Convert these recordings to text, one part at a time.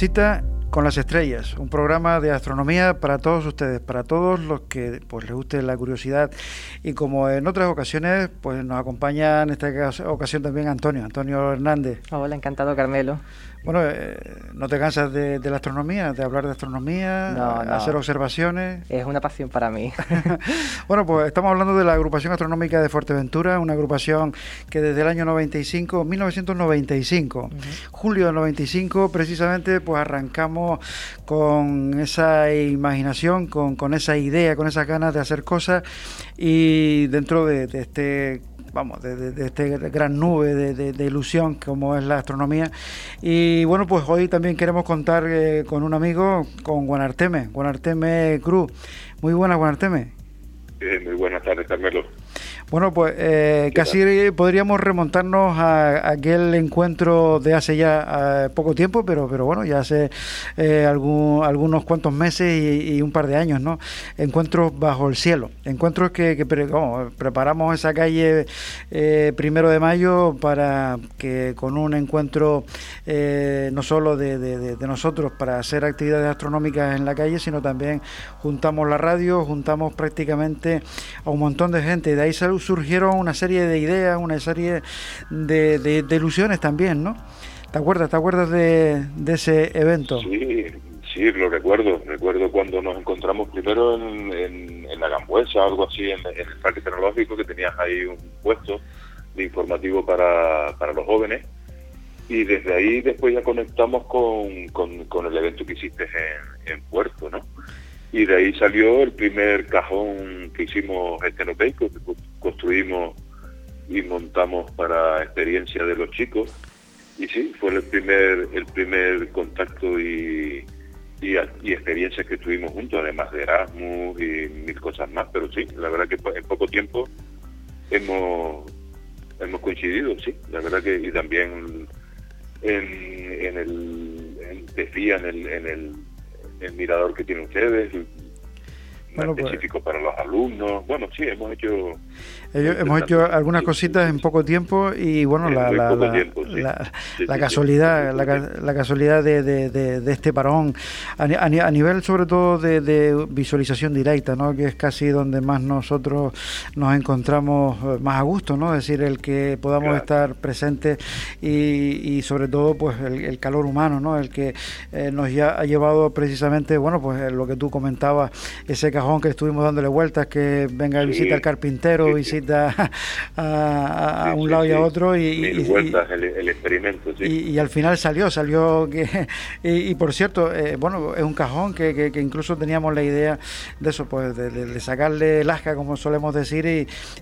Cita con las estrellas, un programa de astronomía para todos ustedes, para todos los que pues les guste la curiosidad y como en otras ocasiones pues nos acompaña en esta ocasión también Antonio, Antonio Hernández. Hola, encantado Carmelo. Bueno, eh, ¿no te cansas de, la astronomía, de hablar de astronomía, no, hacer observaciones? Es una pasión para mí. bueno, pues estamos hablando de la agrupación astronómica de Fuerteventura, una agrupación que desde el año 95, 1995, julio del 95, precisamente, pues arrancamos con esa imaginación, con, con esa idea, con esas ganas de hacer cosas y dentro de, este vamos, de, de, esta gran nube de, ilusión como es la astronomía. Y bueno, pues hoy también queremos contar eh, con un amigo, con Guanarteme, Guanarteme Cruz. Muy buenas, Guanarteme. Eh, muy buenas tardes, Carmelo. Bueno, pues eh, casi podríamos remontarnos a, aquel encuentro de hace ya eh, poco tiempo, pero, pero bueno, ya hace eh, algún, algunos cuantos meses y, un par de años, ¿no? Encuentros bajo el cielo, encuentros que, preparamos esa calle primero de mayo para que con un encuentro no solo de, de, nosotros para hacer actividades astronómicas en la calle, sino también juntamos la radio, juntamos prácticamente a un montón de gente. Y de ahí salió surgieron una serie de ideas, una serie de, ilusiones también, ¿no? ¿Te acuerdas, te acuerdas de, ese evento? Sí, sí, lo recuerdo. Recuerdo cuando nos encontramos primero en, la Gambuesa, algo así, en, el Parque Tecnológico, que tenías ahí un puesto de informativo para, para los jóvenes. Y desde ahí después ya conectamos con, con, el evento que hiciste en Puerto, ¿no? Y de ahí salió el primer cajón que hicimos estenopeico, que construimos y montamos para experiencia de los chicos. Y sí, fue el primer, el primer contacto y, y, experiencias que tuvimos juntos, además de Erasmus y mil cosas más. Pero sí, la verdad que en poco tiempo hemos, hemos coincidido, sí. La verdad que y también en, en el, en, en el, en el el mirador que tienen ustedes, bueno, pues específico para los alumnos. Bueno, sí, hemos hecho hemos hecho algunas cositas en poco tiempo y bueno, la, la, la, casualidad, la, casualidad de, de, este parón. A, a, nivel sobre todo de, visualización directa, ¿no? que es casi donde más nosotros nos encontramos eh, más a gusto, ¿no? es decir, el que podamos estar presentes y, y, sobre todo pues el, calor humano, ¿no? el que eh, nos ya ha llevado precisamente, bueno, pues lo que tú comentabas, ese cajón que estuvimos dándole vueltas, que venga a visitar al carpintero, visita a, un lado y a otro. Y, el, experimento, y, al final salió, salió que... Y, por cierto, eh, bueno, es un cajón que, que, incluso teníamos la idea de eso, pues de, sacarle el asca, como solemos decir,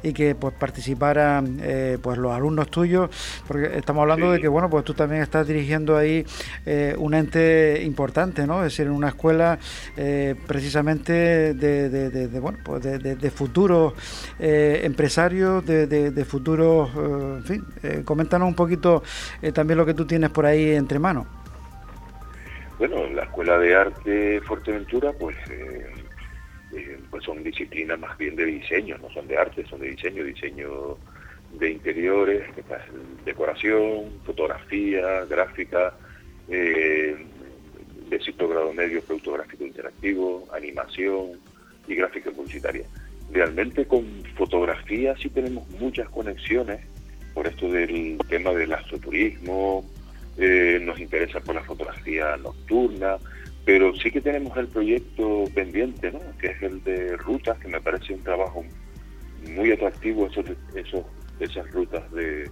y, que pues participaran eh, pues los alumnos tuyos, porque estamos hablando de que, bueno, pues tú también estás dirigiendo ahí eh, un ente importante, ¿no? Es decir, en una escuela precisamente de, de, bueno, pues de, futuros empresarios de, de, futuros, eh, en fin, eh, coméntanos un poquito eh, también lo que tú tienes por ahí entre manos. Bueno, la Escuela de Arte Fuerteventura, pues, pues son disciplinas más bien de diseño, no son de arte, son de diseño, diseño de interiores, decoración, fotografía, gráfica, de ciclo grado medio, producto gráfico interactivo, animación y gráfica publicitaria realmente con fotografía sí tenemos muchas conexiones por esto del tema del astroturismo, eh, nos interesa por la fotografía nocturna, pero sí que tenemos el proyecto pendiente, ¿no? que es el de rutas, que me parece un trabajo muy atractivo, esos, esos, esas rutas de,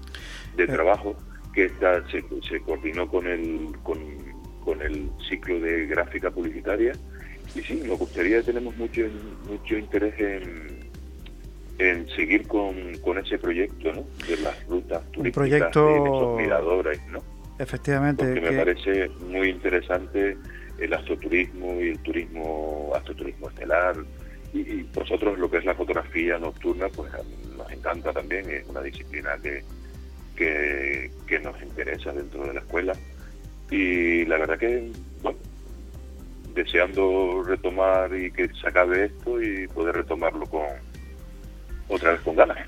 de trabajo, que está, se, se coordinó con el, con, con el ciclo de gráfica publicitaria y sí, nos gustaría, tenemos mucho, mucho interés en, en seguir con, con ese proyecto, ¿no? De las rutas turísticas, proyecto... de esos miradores, ¿no? Efectivamente. Porque me parece muy interesante el astroturismo y el turismo, astroturismo estelar. Y, y nosotros lo que es la fotografía nocturna, pues nos encanta también, es una disciplina que, que, que nos interesa dentro de la escuela. Y la verdad que, bueno, deseando retomar y que se acabe esto y poder retomarlo con otra vez con ganas.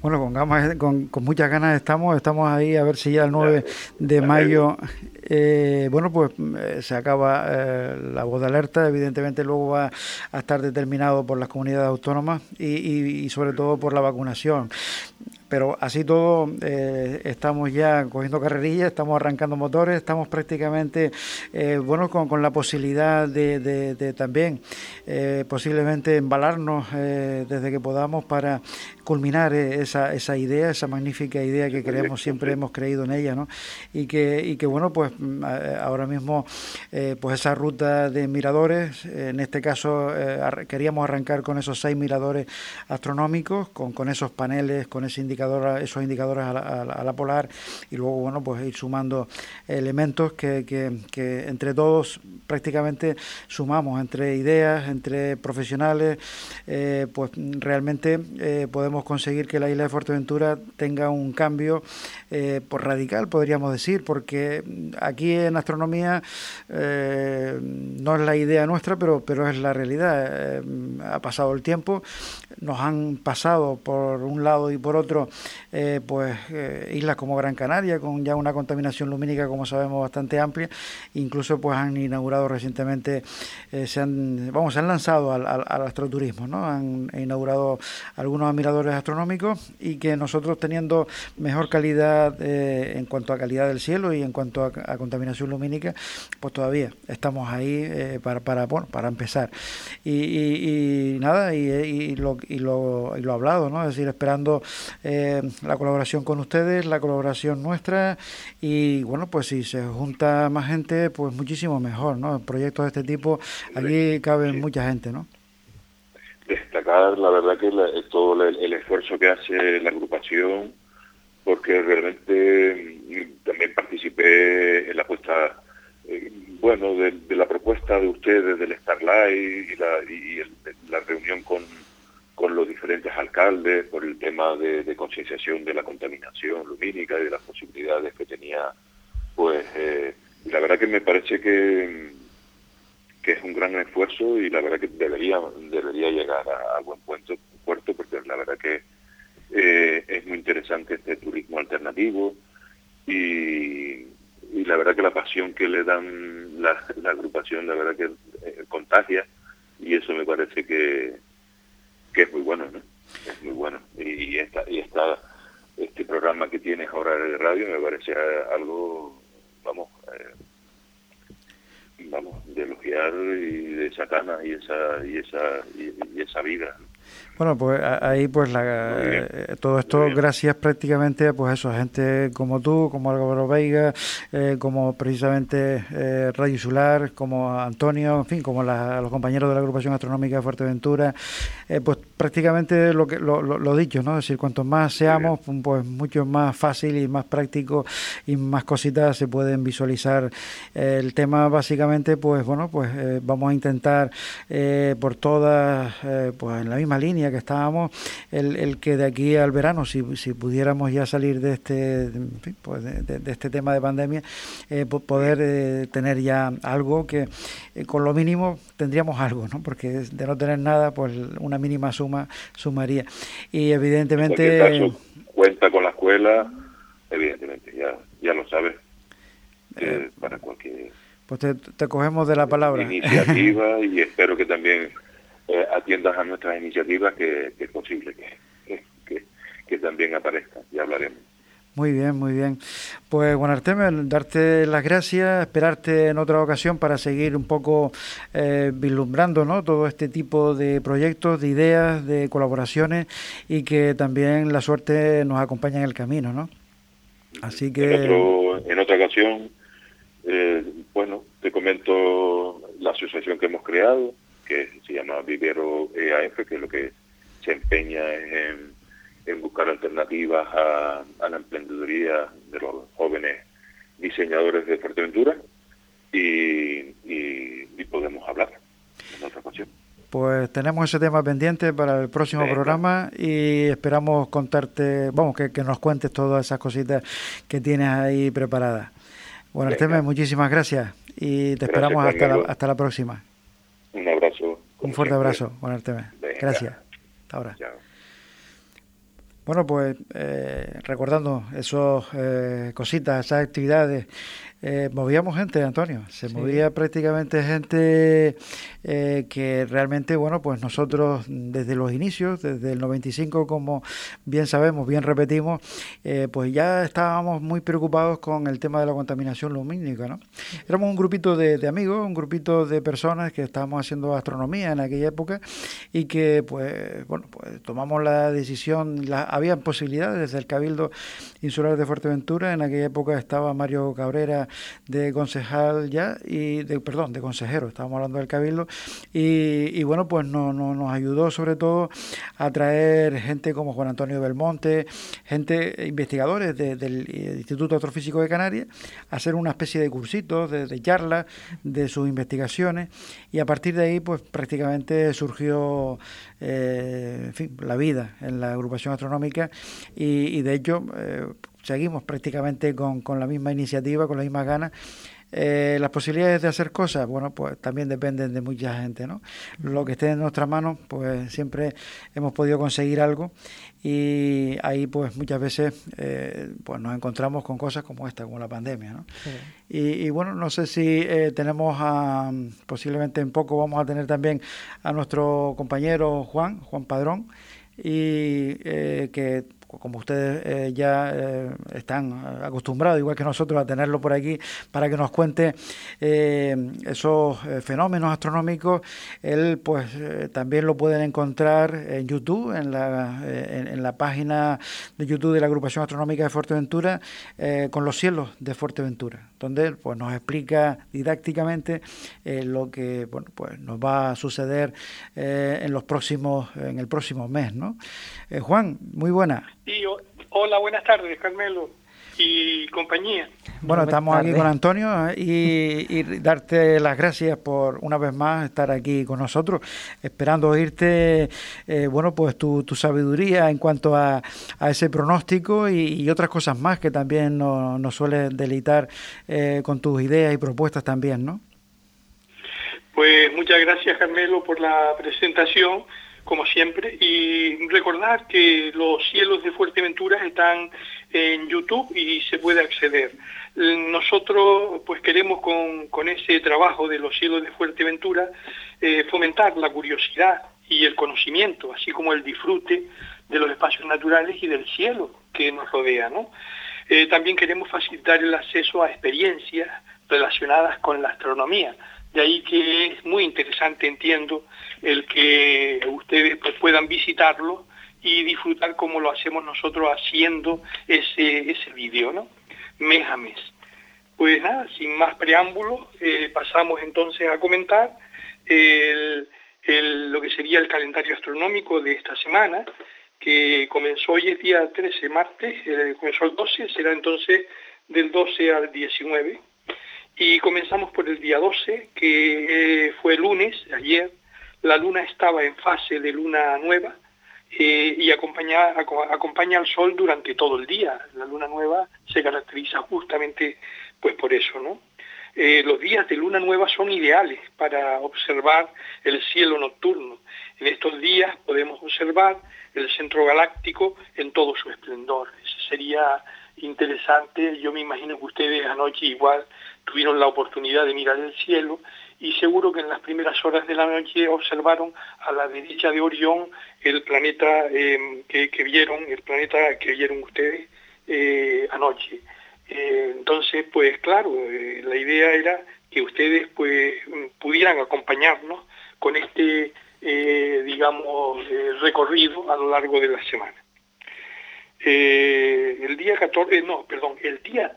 Bueno, con, gamas, con, con, muchas ganas estamos, estamos ahí a ver si ya el 9 de mayo, eh, bueno, pues eh, se acaba eh, la voz de alerta, evidentemente luego va a estar determinado por las comunidades autónomas y, y, y sobre todo por la vacunación pero así todo eh, estamos ya cogiendo carrerillas, estamos arrancando motores, estamos prácticamente, eh, bueno, con, con, la posibilidad de, de, de también eh, posiblemente embalarnos desde que podamos para culminar esa, esa idea, esa magnífica idea que creemos, siempre hemos creído en ella, ¿no? Y que, y que bueno, pues ahora mismo, pues esa ruta de miradores, en este caso queríamos arrancar con esos seis miradores astronómicos, con, con esos paneles, con ese indicador esos indicadores a la, a la, polar y luego bueno pues ir sumando elementos que, que, entre todos prácticamente sumamos entre ideas entre profesionales eh, pues realmente eh, podemos conseguir que la isla de Fuerteventura tenga un cambio eh, pues radical podríamos decir porque aquí en astronomía eh, no es la idea nuestra pero pero es la realidad. Ha pasado el tiempo nos han pasado por un lado y por otro eh, pues eh, islas como Gran Canaria con ya una contaminación lumínica como sabemos bastante amplia. Incluso pues han inaugurado recientemente eh, se han vamos se han lanzado al, astroturismo no han inaugurado algunos admiradores astronómicos y que nosotros teniendo mejor calidad en cuanto a calidad del cielo y en cuanto a, contaminación lumínica pues todavía estamos ahí para para bueno para empezar. Y, nada y, lo, y lo y lo hablado no es decir esperando la colaboración con ustedes, la colaboración nuestra y bueno, pues si se junta más gente, pues muchísimo mejor, ¿no? Proyectos de este tipo, allí cabe sí. mucha gente, ¿no? Destacar, la verdad, que la, todo el, el, esfuerzo que hace la agrupación, porque realmente mm, también participé en la puesta, eh, bueno, de, de, la propuesta de ustedes del Starlight y la, y el, la reunión con con los diferentes alcaldes por el tema de, concienciación de la contaminación lumínica y de las posibilidades que tenía, pues, eh, la verdad que me parece que, que es un gran esfuerzo y la verdad que debería, debería llegar a, a buen puerto, puerto, porque la verdad que eh, es muy interesante este turismo alternativo y, y, la verdad que la pasión que le dan la, la agrupación, la verdad que eh, contagia y eso me parece que que es muy bueno, ¿no? Es muy bueno. Y, esta, y esta, este programa que tienes ahora de radio me parece algo, vamos, eh, vamos, de elogiar y de esa cana y esa, y esa, y, esa vida. Bueno, pues ahí pues la, eh, todo esto gracias prácticamente pues eso, a gente como tú, como Álvaro Veiga, eh, como precisamente eh, Radio Insular, como Antonio, en fin, como la, los compañeros de la agrupación astronómica de Fuerteventura, eh, pues prácticamente lo que lo, lo, lo, dicho, ¿no? Es decir, cuanto más seamos, pues mucho más fácil y más práctico y más cositas se pueden visualizar. el tema básicamente, pues bueno, pues vamos a intentar por todas, pues en la misma línea que estábamos, el, el, que de aquí al verano, si, si pudiéramos ya salir de este, pues de, de, de, este tema de pandemia, eh, poder eh, tener ya algo que eh, con lo mínimo tendríamos algo, ¿no? Porque de no tener nada, pues una mínima suma sumaría. Y evidentemente... Caso, cuenta con la escuela, evidentemente, ya, ya lo sabes, eh, para cualquier... Pues te, te cogemos de la palabra. Iniciativa y espero que también eh, atiendas a nuestras iniciativas, que, que es posible que, que, que, también aparezcan, ya hablaremos. Muy bien, muy bien. Pues bueno, Artemio, darte las gracias, esperarte en otra ocasión para seguir un poco eh, vislumbrando ¿no? todo este tipo de proyectos, de ideas, de colaboraciones y que también la suerte nos acompañe en el camino, ¿no? Así que... En, otro, en otra ocasión, eh, bueno, te comento la asociación que hemos creado, que se llama Vivero EAF, que es lo que se empeña en, en buscar alternativas a, a, la emprendeduría de los jóvenes diseñadores de Fuerteventura y, y, y podemos hablar en otra ocasión. Pues tenemos ese tema pendiente para el próximo Venga. programa y esperamos contarte, vamos, que, que, nos cuentes todas esas cositas que tienes ahí preparadas. Bueno, Artemis, muchísimas gracias y te gracias, esperamos hasta la, hasta la próxima. Un fuerte abrazo. Buenas tardes. Gracias. Hasta ahora. Chao. Bueno, pues eh, recordando esos eh, cositas, esas actividades eh, movíamos gente, Antonio. Se movía prácticamente gente eh, que realmente, bueno, pues nosotros desde los inicios, desde el 95, como bien sabemos, bien repetimos, eh, pues ya estábamos muy preocupados con el tema de la contaminación lumínica, ¿no? Éramos un grupito de, amigos, un grupito de personas que estábamos haciendo astronomía en aquella época y que, pues, bueno, pues tomamos la decisión, la, había posibilidades desde el Cabildo Insular de Fuerteventura, en aquella época estaba Mario Cabrera de concejal ya, y de, perdón, de consejero, estábamos hablando del Cabildo, y, bueno, pues no, nos ayudó sobre todo a traer gente como Juan Antonio Belmonte, gente, investigadores del Instituto Astrofísico de Canarias, a hacer una especie de cursitos, de, de charlas, de sus investigaciones, y a partir de ahí, pues prácticamente surgió eh, la vida en la agrupación astronómica y, de hecho eh, seguimos prácticamente con, con la misma iniciativa, con las mismas ganas. Eh, las posibilidades de hacer cosas, bueno, pues también dependen de mucha gente, ¿no? Lo que esté en nuestras manos, pues siempre hemos podido conseguir algo y ahí pues muchas veces eh, pues nos encontramos con cosas como esta, como la pandemia, ¿no? Y, bueno, no sé si eh, tenemos a, posiblemente en poco vamos a tener también a nuestro compañero Juan, Juan Padrón, y que como ustedes eh, ya eh, están acostumbrados, igual que nosotros, a tenerlo por aquí para que nos cuente eh, esos fenómenos astronómicos, él pues también lo pueden encontrar en YouTube, en la, en, la página de YouTube de la Agrupación Astronómica de Fuerteventura, con los cielos de Fuerteventura, donde pues, nos explica didácticamente lo que bueno, pues, nos va a suceder en los próximos, en el próximo mes. ¿no? Juan, muy buena. Sí, hola, buenas tardes, Carmelo y compañía. Bueno, estamos aquí con Antonio ¿eh? y, darte las gracias por una vez más estar aquí con nosotros, esperando oírte, eh, bueno, pues tu, tu, sabiduría en cuanto a, a ese pronóstico y, otras cosas más que también nos, nos suelen deleitar eh, con tus ideas y propuestas también, ¿no? Pues muchas gracias, Carmelo, por la presentación como siempre, y recordar que los cielos de Fuerteventura están en YouTube y se puede acceder. Nosotros pues queremos con, con ese trabajo de los cielos de Fuerteventura eh, fomentar la curiosidad y el conocimiento, así como el disfrute de los espacios naturales y del cielo que nos rodea. ¿no? Eh, también queremos facilitar el acceso a experiencias relacionadas con la astronomía, de ahí que es muy interesante, entiendo, el que ustedes pues, puedan visitarlo y disfrutar como lo hacemos nosotros haciendo ese, ese vídeo, ¿no? Mes a mes. Pues nada, sin más preámbulos, eh, pasamos entonces a comentar el, lo que sería el calendario astronómico de esta semana, que comenzó hoy es día 13, martes, eh, comenzó el 12, será entonces del 12 al 19 y comenzamos por el día 12, que eh, fue lunes, ayer. La luna estaba en fase de luna nueva eh, y acompaña, acompaña al sol durante todo el día. La luna nueva se caracteriza justamente pues por eso, ¿no? Eh, los días de luna nueva son ideales para observar el cielo nocturno. En estos días podemos observar el centro galáctico en todo su esplendor. Ese sería interesante. Yo me imagino que ustedes anoche igual tuvieron la oportunidad de mirar el cielo y seguro que en las primeras horas de la noche observaron a la derecha de Orión el planeta em, que, vieron, el planeta que vieron ustedes eh, anoche. Eh, entonces, pues claro, eh, la idea era que ustedes pues pudieran acompañarnos con este, digamos, recorrido a lo largo de la semana. el día 14, no, perdón, el día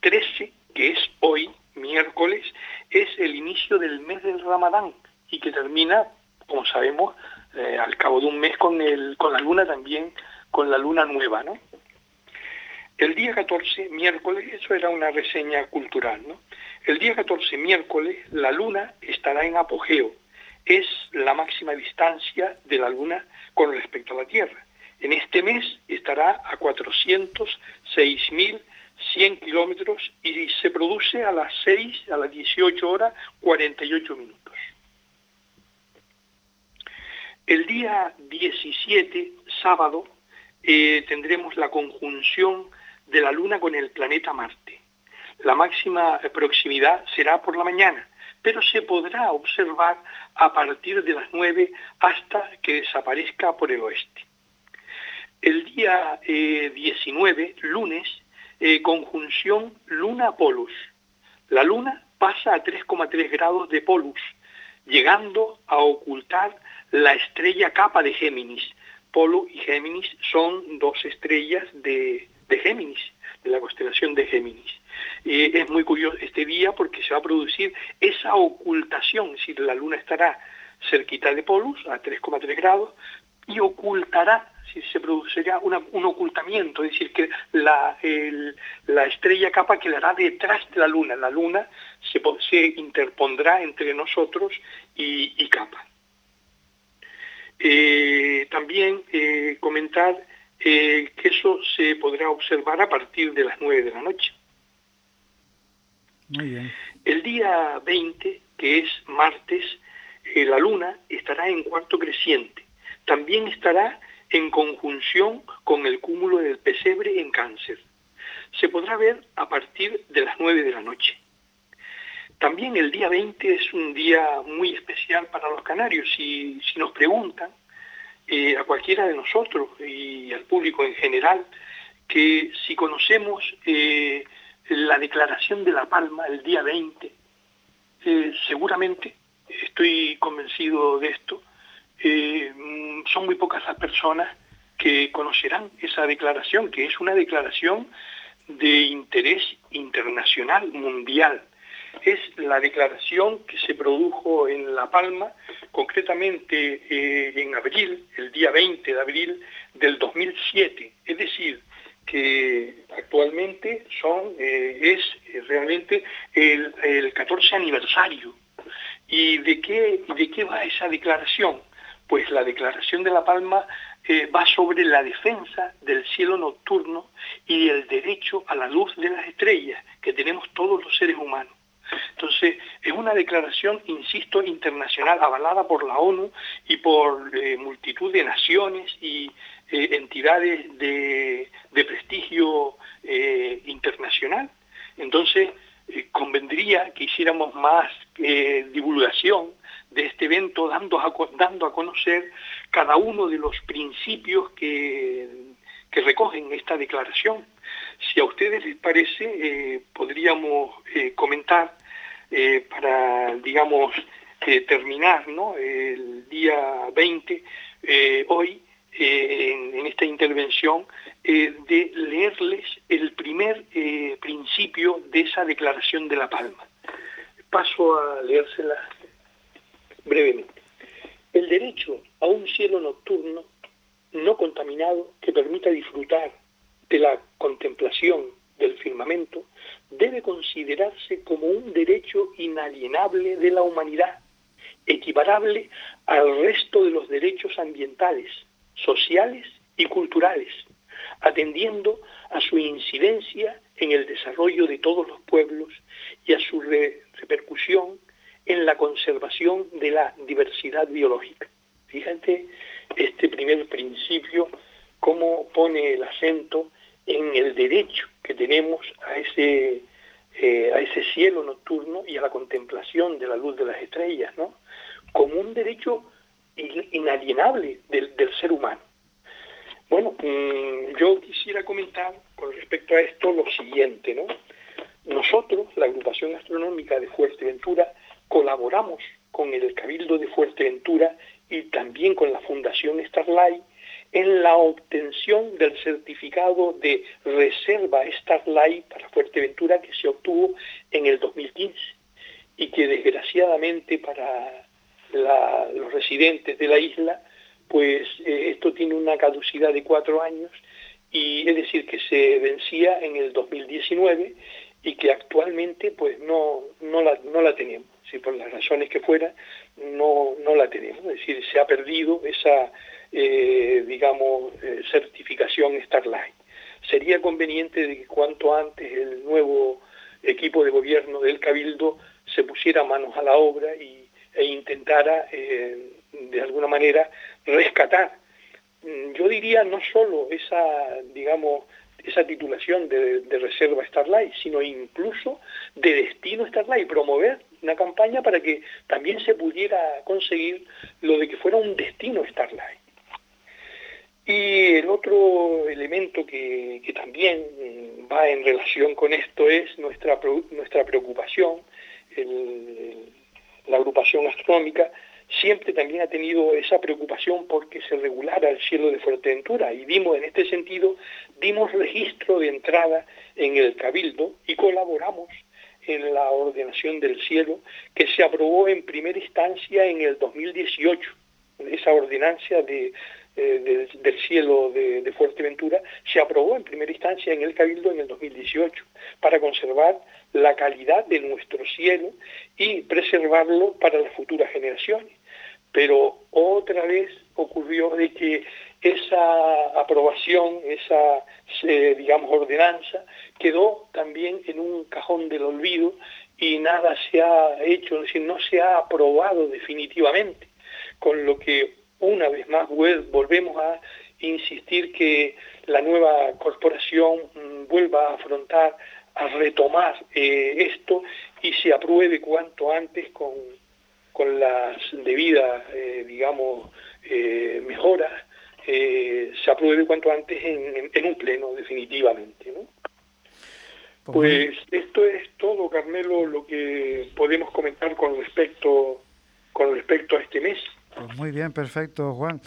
13 que es hoy, miércoles, es el inicio del mes del Ramadán y que termina, como sabemos, eh, al cabo de un mes con, el, con la luna también, con la luna nueva, ¿no? El día 14, miércoles, eso era una reseña cultural, ¿no? El día 14, miércoles, la luna estará en apogeo. Es la máxima distancia de la luna con respecto a la Tierra. En este mes estará a 406.000 100 kilómetros y se produce a las 6, a las 18 horas 48 minutos. El día 17, sábado, eh, tendremos la conjunción de la Luna con el planeta Marte. La máxima proximidad será por la mañana, pero se podrá observar a partir de las 9 hasta que desaparezca por el oeste. El día 19, eh, lunes, eh, conjunción Luna-Polus. La Luna pasa a 3,3 grados de Polus, llegando a ocultar la estrella capa de Géminis. Polo y Géminis son dos estrellas de, Géminis, de la constelación de Géminis. es muy curioso este día porque se va a producir esa ocultación, es decir, la luna estará cerquita de Polus, a 3,3 grados, y ocultará, si se produciría un ocultamiento, es decir, que la, la estrella capa quedará detrás de la luna, la luna se, se interpondrá entre nosotros y, y capa. Eh, también eh, comentar eh, que eso se podrá observar a partir de las 9 de la noche. El día 20, que es martes, la luna estará en cuarto creciente. También estará en conjunción con el cúmulo del pesebre en cáncer. Se podrá ver a partir de las 9 de la noche. También el día 20 es un día muy especial para los canarios. Si, si nos preguntan eh, a cualquiera de nosotros y al público en general que si conocemos eh, la declaración de La Palma el día 20, eh, seguramente, estoy convencido de esto, son muy pocas las personas que conocerán esa declaración, que es una declaración de interés internacional mundial es la declaración que se produjo en La Palma, concretamente eh, en abril, el día 20 de abril del 2007. Es decir, que actualmente son, eh, es realmente el, el, 14 aniversario. ¿Y de qué, de qué va esa declaración? Pues la declaración de La Palma eh, va sobre la defensa del cielo nocturno y el derecho a la luz de las estrellas que tenemos todos los seres humanos. Entonces, es una declaración, insisto, internacional, avalada por la ONU y por eh, multitud de naciones y eh, entidades de, prestigio internacional. Entonces, convendría que hiciéramos más divulgación de este evento, dando a, dando a conocer cada uno de los principios que, que recogen esta declaración. Si a ustedes les parece, podríamos comentar eh, para, digamos, eh, terminar ¿no? el día 20, eh, en, esta intervención, de leerles el primer principio de esa declaración de La Palma. Paso a leérsela brevemente. El derecho a un cielo nocturno no contaminado que permita disfrutar de la contemplación del firmamento debe considerarse como un derecho inalienable de la humanidad, equiparable al resto de los derechos ambientales, sociales y culturales, atendiendo a su incidencia en el desarrollo de todos los pueblos y a su repercusión en la conservación de la diversidad biológica. Fíjate este primer principio, cómo pone el acento en el derecho que tenemos a ese, eh, a ese cielo nocturno y a la contemplación de la luz de las estrellas, ¿no? como un derecho inalienable del, ser humano. Bueno, mm, yo quisiera comentar con respecto a esto lo siguiente, ¿no? Nosotros, la agrupación astronómica de Fuerteventura, colaboramos con el Cabildo de Fuerteventura y también con la Fundación Starlight en la obtención del certificado de reserva Starlight para Fuerteventura que se obtuvo en el 2015 y que desgraciadamente para los residentes de la isla, pues eh, esto tiene una caducidad de cuatro años y es decir que se vencía en el 2019 y que actualmente pues no, no, la, no la tenemos, si por las razones que fuera no, no la tenemos, es decir, se ha perdido esa eh, digamos, eh, certificación Starlight. Sería conveniente de que cuanto antes el nuevo equipo de gobierno del Cabildo se pusiera manos a la obra y, e intentara, eh, de alguna manera, rescatar mm, yo diría no solo esa, digamos, esa titulación de, de, reserva Starlight, sino incluso de destino Starlight, promover una campaña para que también se pudiera conseguir lo de que fuera un destino Starlight. Y el otro elemento que, que también va en relación con esto es nuestra, nuestra preocupación, el, la agrupación astronómica, siempre también ha tenido esa preocupación porque se regulara el cielo de Fuerteventura y dimos en este sentido, dimos registro de entrada en el Cabildo y colaboramos en la ordenación del cielo que se aprobó en primera instancia en el 2018. Esa ordenancia de, eh, del, cielo de, de, Fuerteventura se aprobó en primera instancia en el Cabildo en el 2018 para conservar la calidad de nuestro cielo y preservarlo para las futuras generaciones. Pero otra vez ocurrió de que esa aprobación, esa, eh, digamos, ordenanza, quedó también en un cajón del olvido y nada se ha hecho, es decir, no se ha aprobado definitivamente, con lo que una vez más volvemos a insistir que la nueva corporación mm, vuelva a afrontar a retomar eh, esto y se apruebe cuanto antes con, con las debidas, eh, digamos, eh, mejoras, se apruebe cuanto antes en, en, un pleno, definitivamente. ¿no? Pues, pues esto es todo, Carmelo, lo que podemos comentar con respecto, con respecto a este mes. Pues muy bien, perfecto, Juan.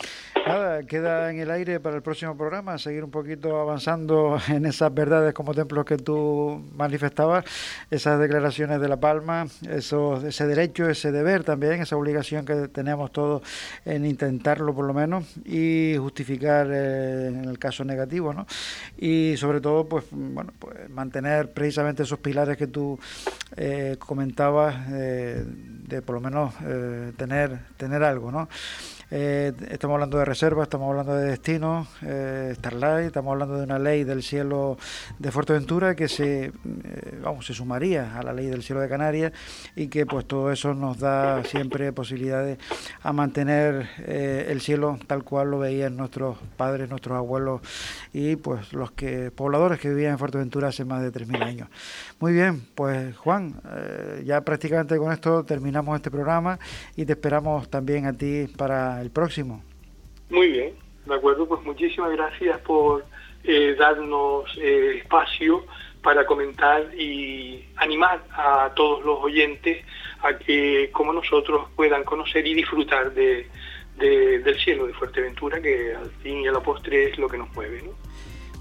Nada, queda en el aire para el próximo programa seguir un poquito avanzando en esas verdades como templos que tú manifestabas, esas declaraciones de La Palma, eso, ese derecho, ese deber también, esa obligación que tenemos todos en intentarlo por lo menos y justificar eh, en el caso negativo, ¿no? Y sobre todo, pues, bueno, pues mantener precisamente esos pilares que tú eh, comentabas eh, de por lo menos tener, tener algo, ¿no? Merci. Eh, estamos hablando de reserva, estamos hablando de destino, eh, Starlight, estamos hablando de una ley del cielo de Fuerteventura que se, eh, vamos, se sumaría a la ley del cielo de Canarias y que pues todo eso nos da siempre posibilidades a mantener eh, el cielo tal cual lo veían nuestros padres, nuestros abuelos y pues los que pobladores que vivían en Fuerteventura hace más de 3.000 años. Muy bien, pues Juan, ya prácticamente con esto terminamos este programa y te esperamos también a ti para el próximo. Muy bien, de acuerdo, pues muchísimas gracias por eh, darnos eh, espacio para comentar y animar a todos los oyentes a que, como nosotros, puedan conocer y disfrutar de, del cielo de Fuerteventura, que al fin y a la postre es lo que nos mueve.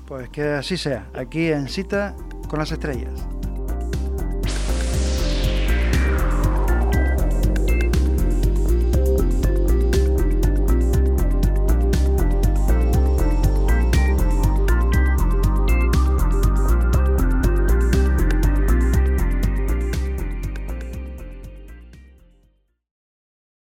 Pues que así sea, aquí en Cita con las Estrellas.